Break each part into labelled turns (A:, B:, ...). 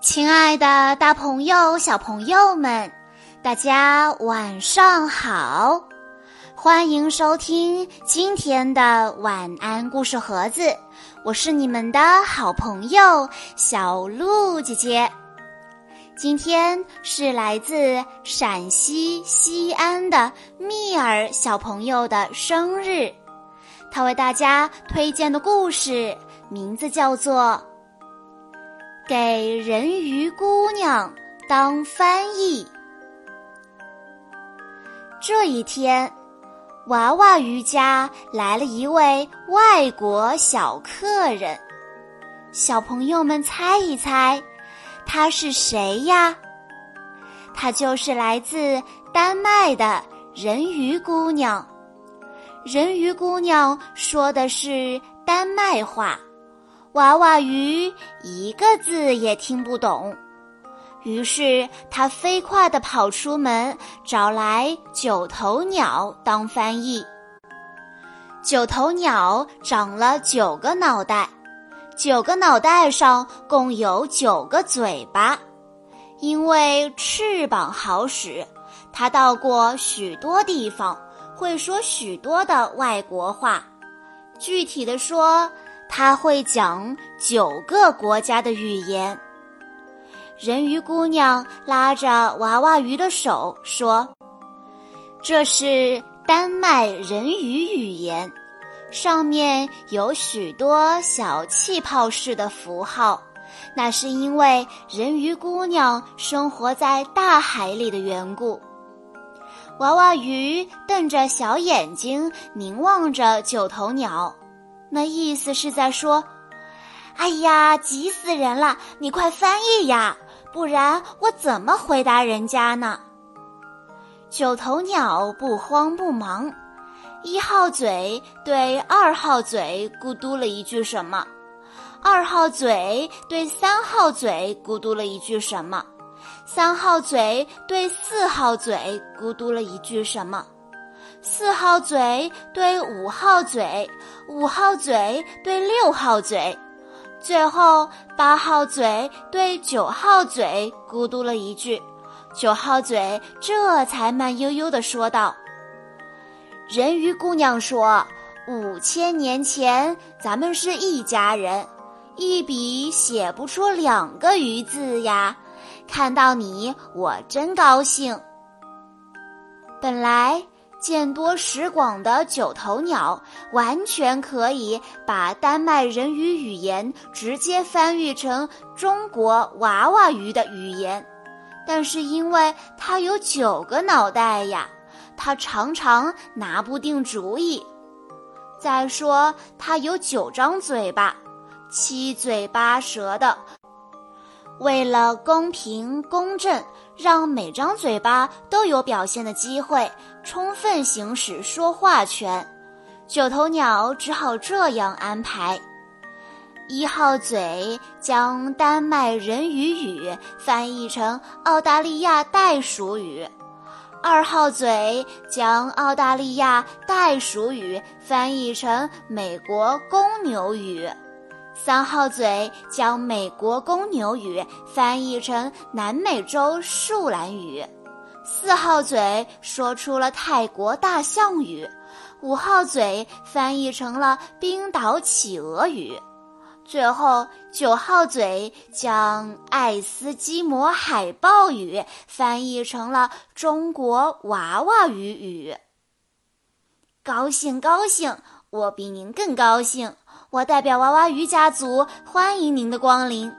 A: 亲爱的，大朋友、小朋友们，大家晚上好！欢迎收听今天的晚安故事盒子，我是你们的好朋友小鹿姐姐。今天是来自陕西西安的蜜儿小朋友的生日，他为大家推荐的故事名字叫做《给人鱼姑娘当翻译》。这一天，娃娃鱼家来了一位外国小客人，小朋友们猜一猜。她是谁呀？她就是来自丹麦的人鱼姑娘。人鱼姑娘说的是丹麦话，娃娃鱼一个字也听不懂。于是她飞快地跑出门，找来九头鸟当翻译。九头鸟长了九个脑袋。九个脑袋上共有九个嘴巴，因为翅膀好使，它到过许多地方，会说许多的外国话。具体的说，他会讲九个国家的语言。人鱼姑娘拉着娃娃鱼的手说：“这是丹麦人鱼语言。”上面有许多小气泡式的符号，那是因为人鱼姑娘生活在大海里的缘故。娃娃鱼瞪着小眼睛凝望着九头鸟，那意思是在说：“哎呀，急死人了！你快翻译呀，不然我怎么回答人家呢？”九头鸟不慌不忙。一号嘴对二号嘴咕嘟了一句什么，二号嘴对三号嘴咕嘟了一句什么，三号嘴对四号嘴咕嘟了一句什么，四号嘴对五号嘴，五号嘴对六号嘴，最后八号嘴对九号嘴咕嘟了一句，九号嘴这才慢悠悠地说道。人鱼姑娘说：“五千年前，咱们是一家人，一笔写不出两个鱼字呀。看到你，我真高兴。”本来见多识广的九头鸟，完全可以把丹麦人鱼语言直接翻译成中国娃娃鱼的语言，但是因为它有九个脑袋呀。它常常拿不定主意。再说，它有九张嘴巴，七嘴八舌的。为了公平公正，让每张嘴巴都有表现的机会，充分行使说话权，九头鸟只好这样安排：一号嘴将丹麦人鱼语翻译成澳大利亚袋鼠语。二号嘴将澳大利亚袋鼠语翻译成美国公牛语，三号嘴将美国公牛语翻译成南美洲树懒语，四号嘴说出了泰国大象语，五号嘴翻译成了冰岛企鹅语。最后，九号嘴将爱斯基摩海豹语翻译成了中国娃娃鱼语。高兴，高兴！我比您更高兴。我代表娃娃鱼家族欢迎您的光临。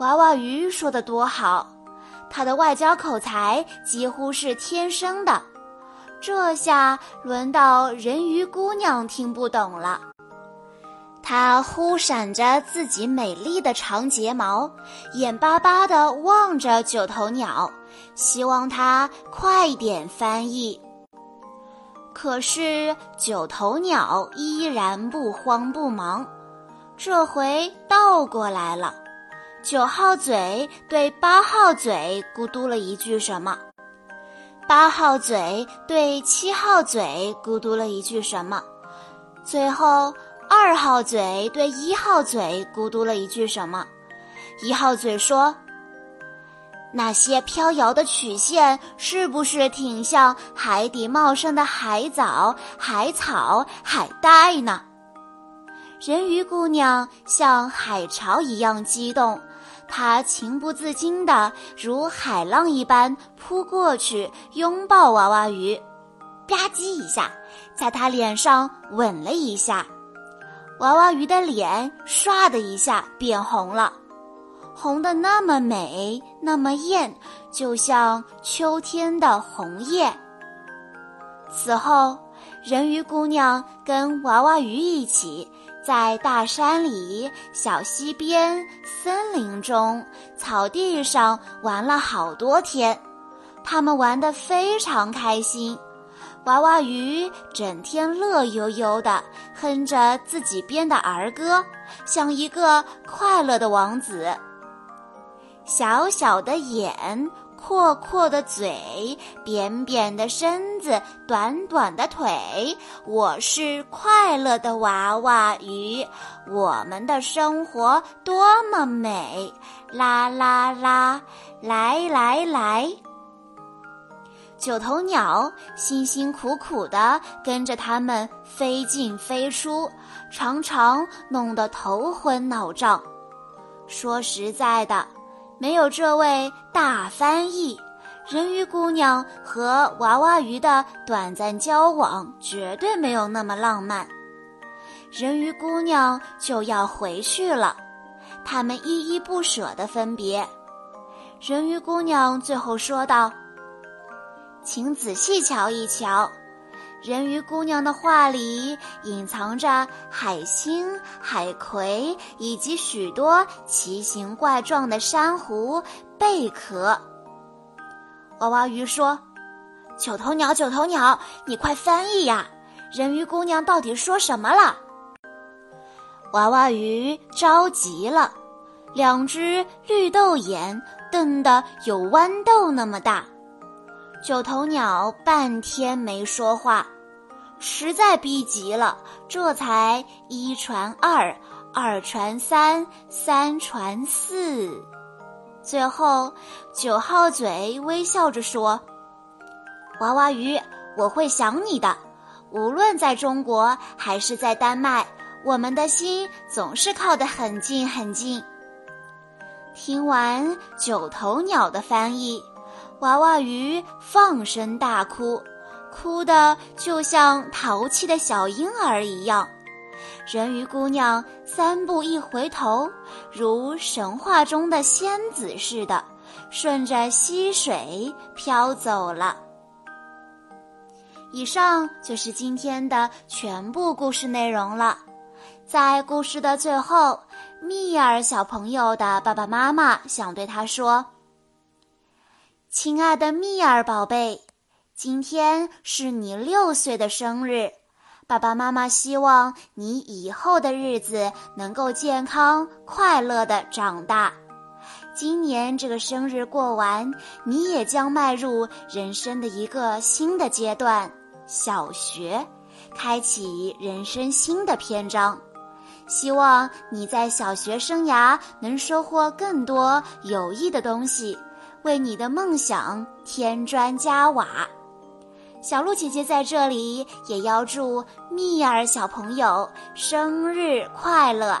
A: 娃娃鱼说的多好，他的外交口才几乎是天生的。这下轮到人鱼姑娘听不懂了。她忽闪着自己美丽的长睫毛，眼巴巴地望着九头鸟，希望它快点翻译。可是九头鸟依然不慌不忙，这回倒过来了。九号嘴对八号嘴咕嘟了一句什么，八号嘴对七号嘴咕嘟了一句什么，最后。二号嘴对一号嘴咕嘟了一句什么，一号嘴说：“那些飘摇的曲线是不是挺像海底茂盛的海藻、海草、海带呢？”人鱼姑娘像海潮一样激动，他情不自禁地如海浪一般扑过去拥抱娃娃鱼，吧唧一下，在他脸上吻了一下。娃娃鱼的脸唰的一下变红了，红的那么美，那么艳，就像秋天的红叶。此后，人鱼姑娘跟娃娃鱼一起。在大山里、小溪边、森林中、草地上玩了好多天，他们玩得非常开心。娃娃鱼整天乐悠悠地哼着自己编的儿歌，像一个快乐的王子。小小的眼。阔阔的嘴，扁扁的身子，短短的腿，我是快乐的娃娃鱼，我们的生活多么美！啦啦啦，来来来！九头鸟辛辛苦苦地跟着他们飞进飞出，常常弄得头昏脑胀。说实在的。没有这位大翻译，人鱼姑娘和娃娃鱼的短暂交往绝对没有那么浪漫。人鱼姑娘就要回去了，他们依依不舍的分别。人鱼姑娘最后说道：“请仔细瞧一瞧。”人鱼姑娘的画里隐藏着海星、海葵以及许多奇形怪状的珊瑚贝壳。娃娃鱼说：“九头鸟，九头鸟，你快翻译呀！人鱼姑娘到底说什么了？”娃娃鱼着急了，两只绿豆眼瞪得有豌豆那么大。九头鸟半天没说话，实在逼急了，这才一传二，二传三，三传四，最后九号嘴微笑着说：“娃娃鱼，我会想你的，无论在中国还是在丹麦，我们的心总是靠得很近很近。”听完九头鸟的翻译。娃娃鱼放声大哭，哭得就像淘气的小婴儿一样。人鱼姑娘三步一回头，如神话中的仙子似的，顺着溪水飘走了。以上就是今天的全部故事内容了。在故事的最后，蜜儿小朋友的爸爸妈妈想对他说。亲爱的蜜儿宝贝，今天是你六岁的生日，爸爸妈妈希望你以后的日子能够健康快乐的长大。今年这个生日过完，你也将迈入人生的一个新的阶段——小学，开启人生新的篇章。希望你在小学生涯能收获更多有益的东西。为你的梦想添砖加瓦，小鹿姐姐在这里也要祝蜜儿小朋友生日快乐。